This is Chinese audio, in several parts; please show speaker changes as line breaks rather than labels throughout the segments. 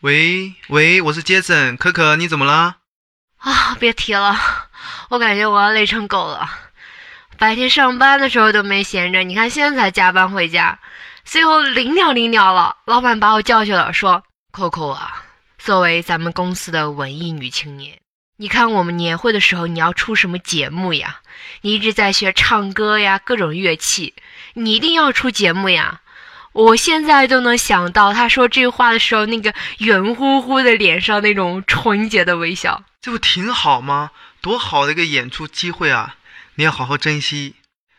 喂喂，我是杰森，可可，你怎么了？
啊，别提了，我感觉我要累成狗了。白天上班的时候都没闲着，你看现在才加班回家，最后临了临了了，老板把我叫去了，说：“Coco 啊，作为咱们公司的文艺女青年，你看我们年会的时候你要出什么节目呀？你一直在学唱歌呀，各种乐器，你一定要出节目呀。”我现在都能想到他说这话的时候，那个圆乎乎的脸上那种纯洁的微笑，
这不挺好吗？多好的一个演出机会啊！你要好好珍惜。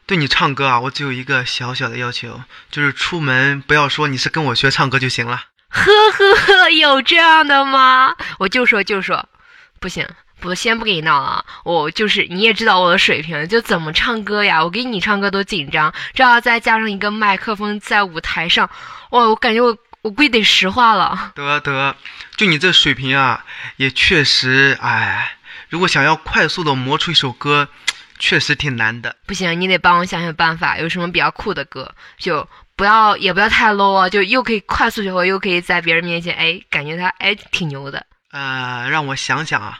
对你唱歌啊，我只有一个小小的要求，就是出门不要说你是跟我学唱歌就行了。
呵呵呵，有这样的吗？我就说就说，不行。我先不跟你闹了，我就是你也知道我的水平，就怎么唱歌呀？我给你唱歌都紧张，这要再加上一个麦克风在舞台上，哇！我感觉我我估计得石化了。
得得，就你这水平啊，也确实，哎，如果想要快速的磨出一首歌，确实挺难的。
不行，你得帮我想想办法，有什么比较酷的歌？就不要也不要太 low 啊，就又可以快速学会，又可以在别人面前，哎，感觉他哎挺牛的。
呃，让我想想啊。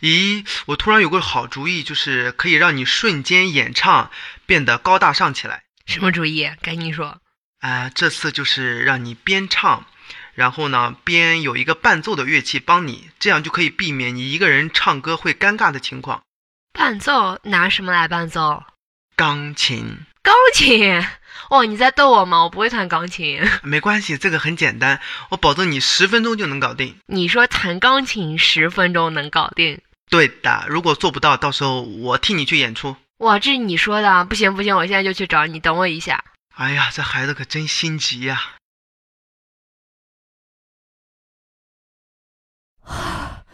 咦，我突然有个好主意，就是可以让你瞬间演唱变得高大上起来。
什么主意？赶紧说。
啊，这次就是让你边唱，然后呢边有一个伴奏的乐器帮你，这样就可以避免你一个人唱歌会尴尬的情况。
伴奏拿什么来伴奏？
钢琴。
钢琴。哦，你在逗我吗？我不会弹钢琴。
没关系，这个很简单，我保证你十分钟就能搞定。
你说弹钢琴十分钟能搞定？
对的，如果做不到，到时候我替你去演出。
哇，这是你说的？不行不行，我现在就去找你，等我一下。
哎呀，这孩子可真心急呀！
啊，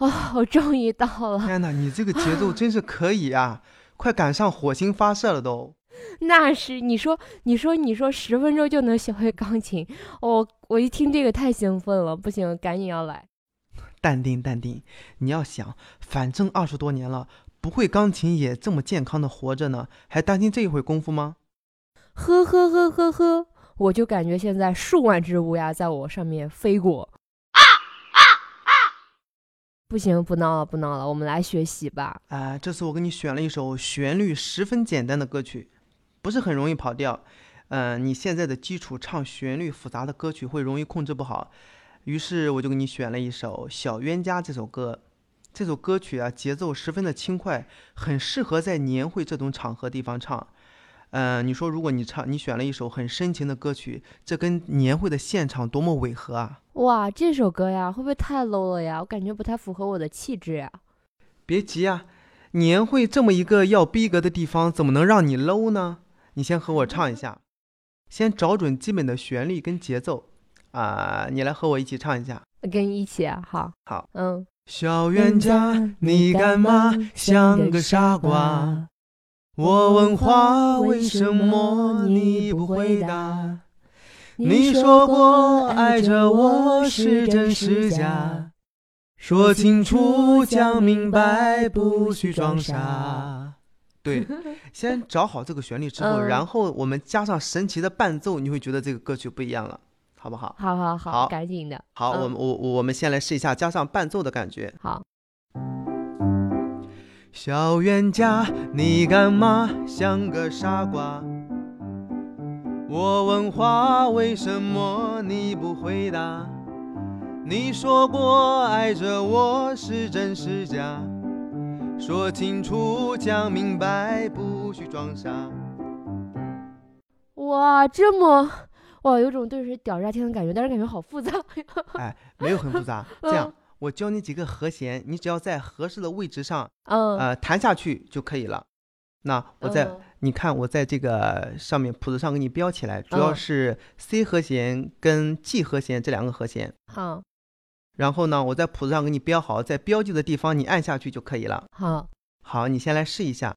我终于到了！
天哪，你这个节奏真是可以啊！快赶上火星发射了都。
那是你说，你说，你说十分钟就能学会钢琴，我我一听这个太兴奋了，不行，赶紧要来。
淡定，淡定，你要想，反正二十多年了，不会钢琴也这么健康的活着呢，还担心这一会功夫吗？
呵呵呵呵呵，我就感觉现在数万只乌鸦在我上面飞过。啊啊啊！不行，不闹了，不闹了，我们来学习吧。
哎，这次我给你选了一首旋律十分简单的歌曲。不是很容易跑调，嗯，你现在的基础唱旋律复杂的歌曲会容易控制不好，于是我就给你选了一首《小冤家》这首歌。这首歌曲啊，节奏十分的轻快，很适合在年会这种场合地方唱。嗯，你说如果你唱，你选了一首很深情的歌曲，这跟年会的现场多么违和啊！
哇，这首歌呀，会不会太 low 了呀？我感觉不太符合我的气质呀。
别急啊，年会这么一个要逼格的地方，怎么能让你 low 呢？你先和我唱一下，先找准基本的旋律跟节奏，啊，你来和我一起唱一下。
跟你一起啊，好，
好，
嗯。
小冤家，你干嘛像个傻瓜？我问话，为什么你不回答？你说过爱着我是真是假？说清楚，讲明白，不许装傻。对，先找好这个旋律之后，然后我们加上神奇的伴奏，你会觉得这个歌曲不一样了，好不好？
好好好，赶紧的。
好，我们我我们先来试一下加上伴奏的感觉。
好。
小冤家，你干嘛像个傻瓜？我问话，为什么你不回答？你说过爱着我是真是假？说清楚，讲明白，不许装傻。
哇，这么哇，有种对谁屌炸天的感觉，但是感觉好复杂。
哎，没有很复杂。这样，我教你几个和弦，你只要在合适的位置上，嗯，呃，弹下去就可以了。那我在，你看我在这个上面谱子上给你标起来，主要是 C 和弦跟 G 和弦这两个和弦。
好。
然后呢，我在谱子上给你标好，在标记的地方你按下去就可以了。
好，
好，你先来试一下。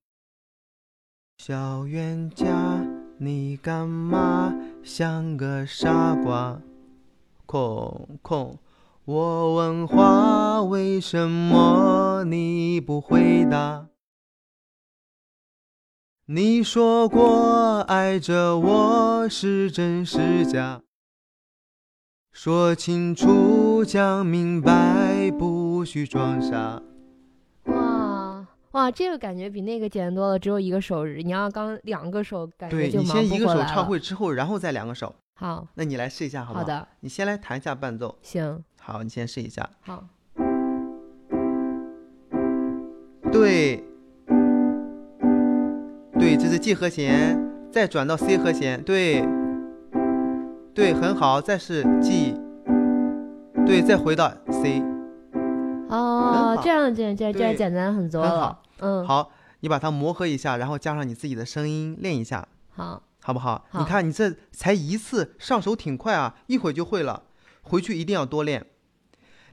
小冤家，你干嘛像个傻瓜？空空，我问话，为什么你不回答？你说过爱着我是真是假，说清楚讲明白，不许装傻。
哇哇，这个感觉比那个简单多了，只有一个手指。你要刚两个手，感觉就
对你先一个手唱会之后，然后再两个手。
好，
那你来试一下好不好？
好的，
你先来弹一下伴奏。
行，
好，你先试一下。
好，
对，对，这是 G 和弦，再转到 C 和弦，对，对，很好，再是 G，对，再回到 C，
哦，这样这样这样这样简单很多了
很好。
嗯，
好，你把它磨合一下，然后加上你自己的声音练一下，
好，
好不好？
好
你看你这才一次上手挺快啊，一会儿就会了，回去一定要多练。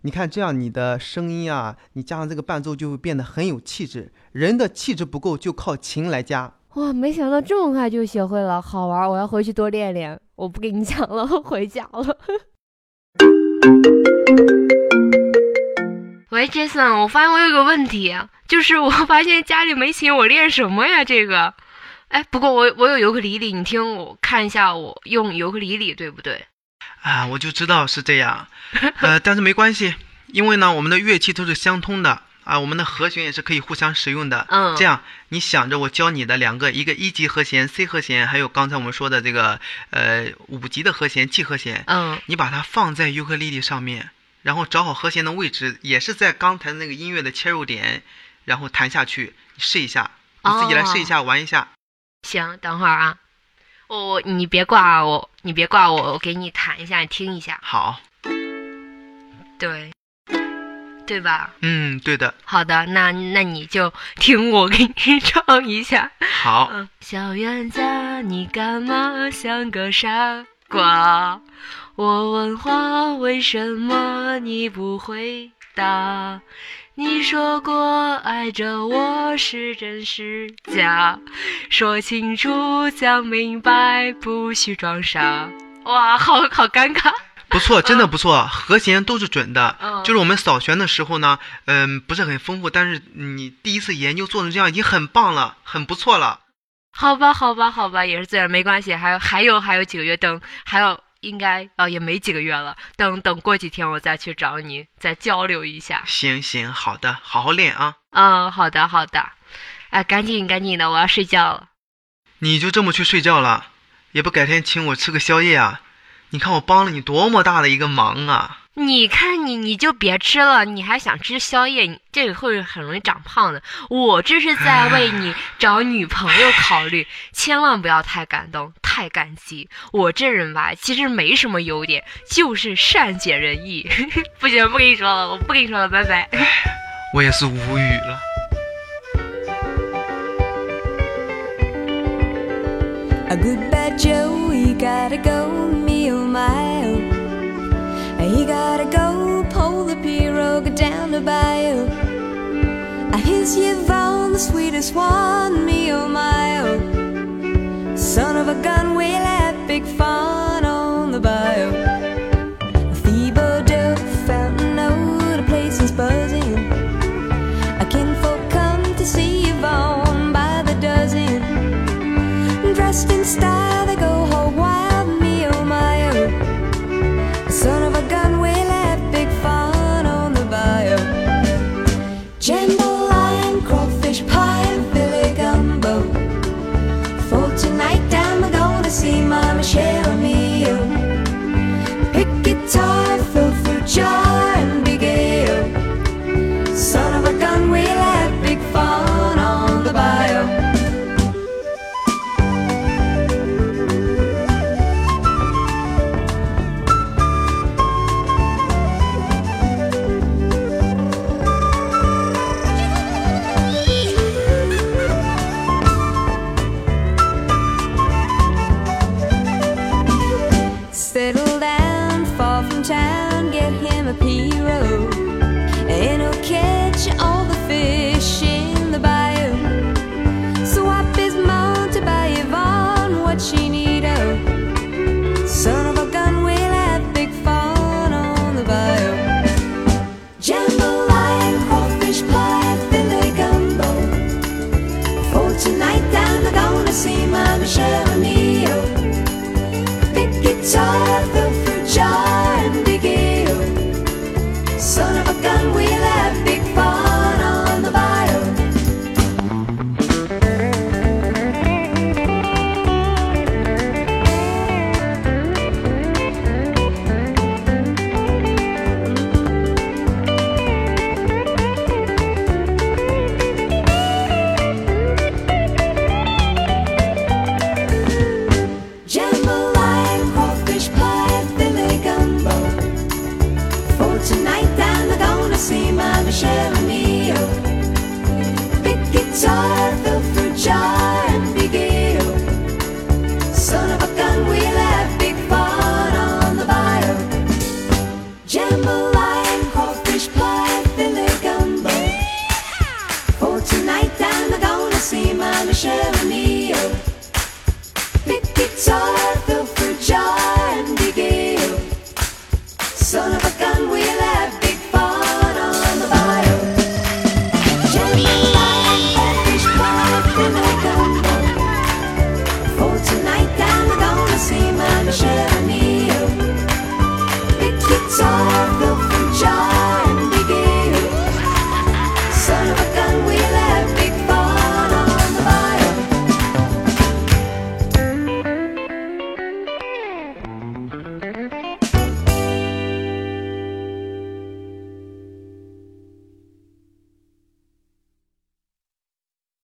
你看这样你的声音啊，你加上这个伴奏就会变得很有气质。人的气质不够，就靠琴来加。
哇，没想到这么快就学会了，好玩！我要回去多练练。我不跟你讲了，我回家了。喂，Jason，我发现我有个问题，就是我发现家里没琴，我练什么呀？这个，哎，不过我我有尤克里里，你听我看一下，我用尤克里里对不对？
啊，我就知道是这样，呃，但是没关系，因为呢，我们的乐器都是相通的啊，我们的和弦也是可以互相使用的。
嗯
这样你想着我教你的两个，一个一级和弦 C 和弦，还有刚才我们说的这个呃五级的和弦 G 和弦，
嗯，
你把它放在尤克里里上面，然后找好和弦的位置，也是在刚才那个音乐的切入点，然后弹下去，你试一下，你自己来试一下，玩一下。
行，等会儿啊，我我你别挂我，你别挂我，我给你弹一下，你听一下，
好，
对，对吧？
嗯，对的，
好的，那那你就听我给你唱一下。
好，
嗯，小冤家，你干嘛像个傻瓜？我问话，为什么你不回答？你说过爱着我是真是假？说清楚，讲明白，不许装傻。哇，好好尴尬。
不错，真的不错，和弦都是准的。
嗯
就是我们扫弦的时候呢，嗯、不是很丰富，但是你第一次研究做成这样已经很棒了，很不错了。
好吧，好吧，好吧，也是自然，没关系。还有还有还有几个月，等还有应该哦也没几个月了，等等过几天我再去找你，再交流一下。
行行，好的，好好练啊。
嗯，好的好的，哎，赶紧赶紧的，我要睡觉了。
你就这么去睡觉了，也不改天请我吃个宵夜啊？你看我帮了你多么大的一个忙啊！
你看你你就别吃了，你还想吃宵夜，你这个会很容易长胖的。我这是在为你找女朋友考虑，千万不要太感动、太感激。我这人吧，其实没什么优点，就是善解人意。不行，不跟你说了，我不跟你说了，拜拜。
我也是无语了。
A good bad Joe, you gotta go, me oh my oh. He gotta go, pull the pirogue down the bayou. I Here's Yvonne, the sweetest one, me oh my oh. Son of a gun, we'll have big fun tonight and they're gonna see my Michelle and me. Big guitar.